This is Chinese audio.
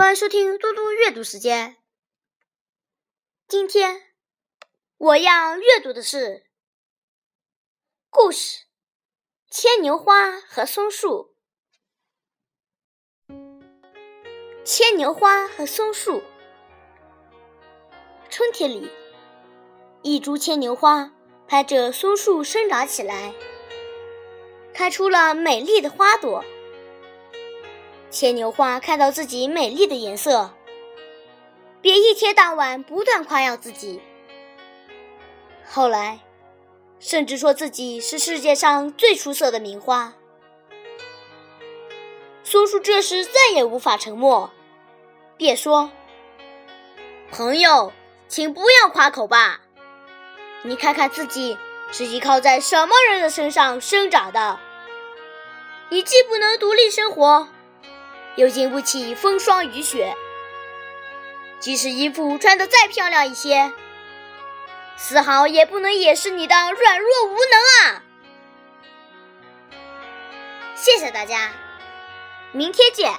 欢迎收听嘟嘟阅读时间。今天我要阅读的是故事《牵牛花和松树》。牵牛花和松树。春天里，一株牵牛花拍着松树生长起来，开出了美丽的花朵。牵牛花看到自己美丽的颜色，便一天到晚不断夸耀自己。后来，甚至说自己是世界上最出色的名花。松树这时再也无法沉默，便说：“朋友。”请不要夸口吧！你看看自己是依靠在什么人的身上生长的？你既不能独立生活，又经不起风霜雨雪。即使衣服穿得再漂亮一些，丝毫也不能掩饰你的软弱无能啊！谢谢大家，明天见。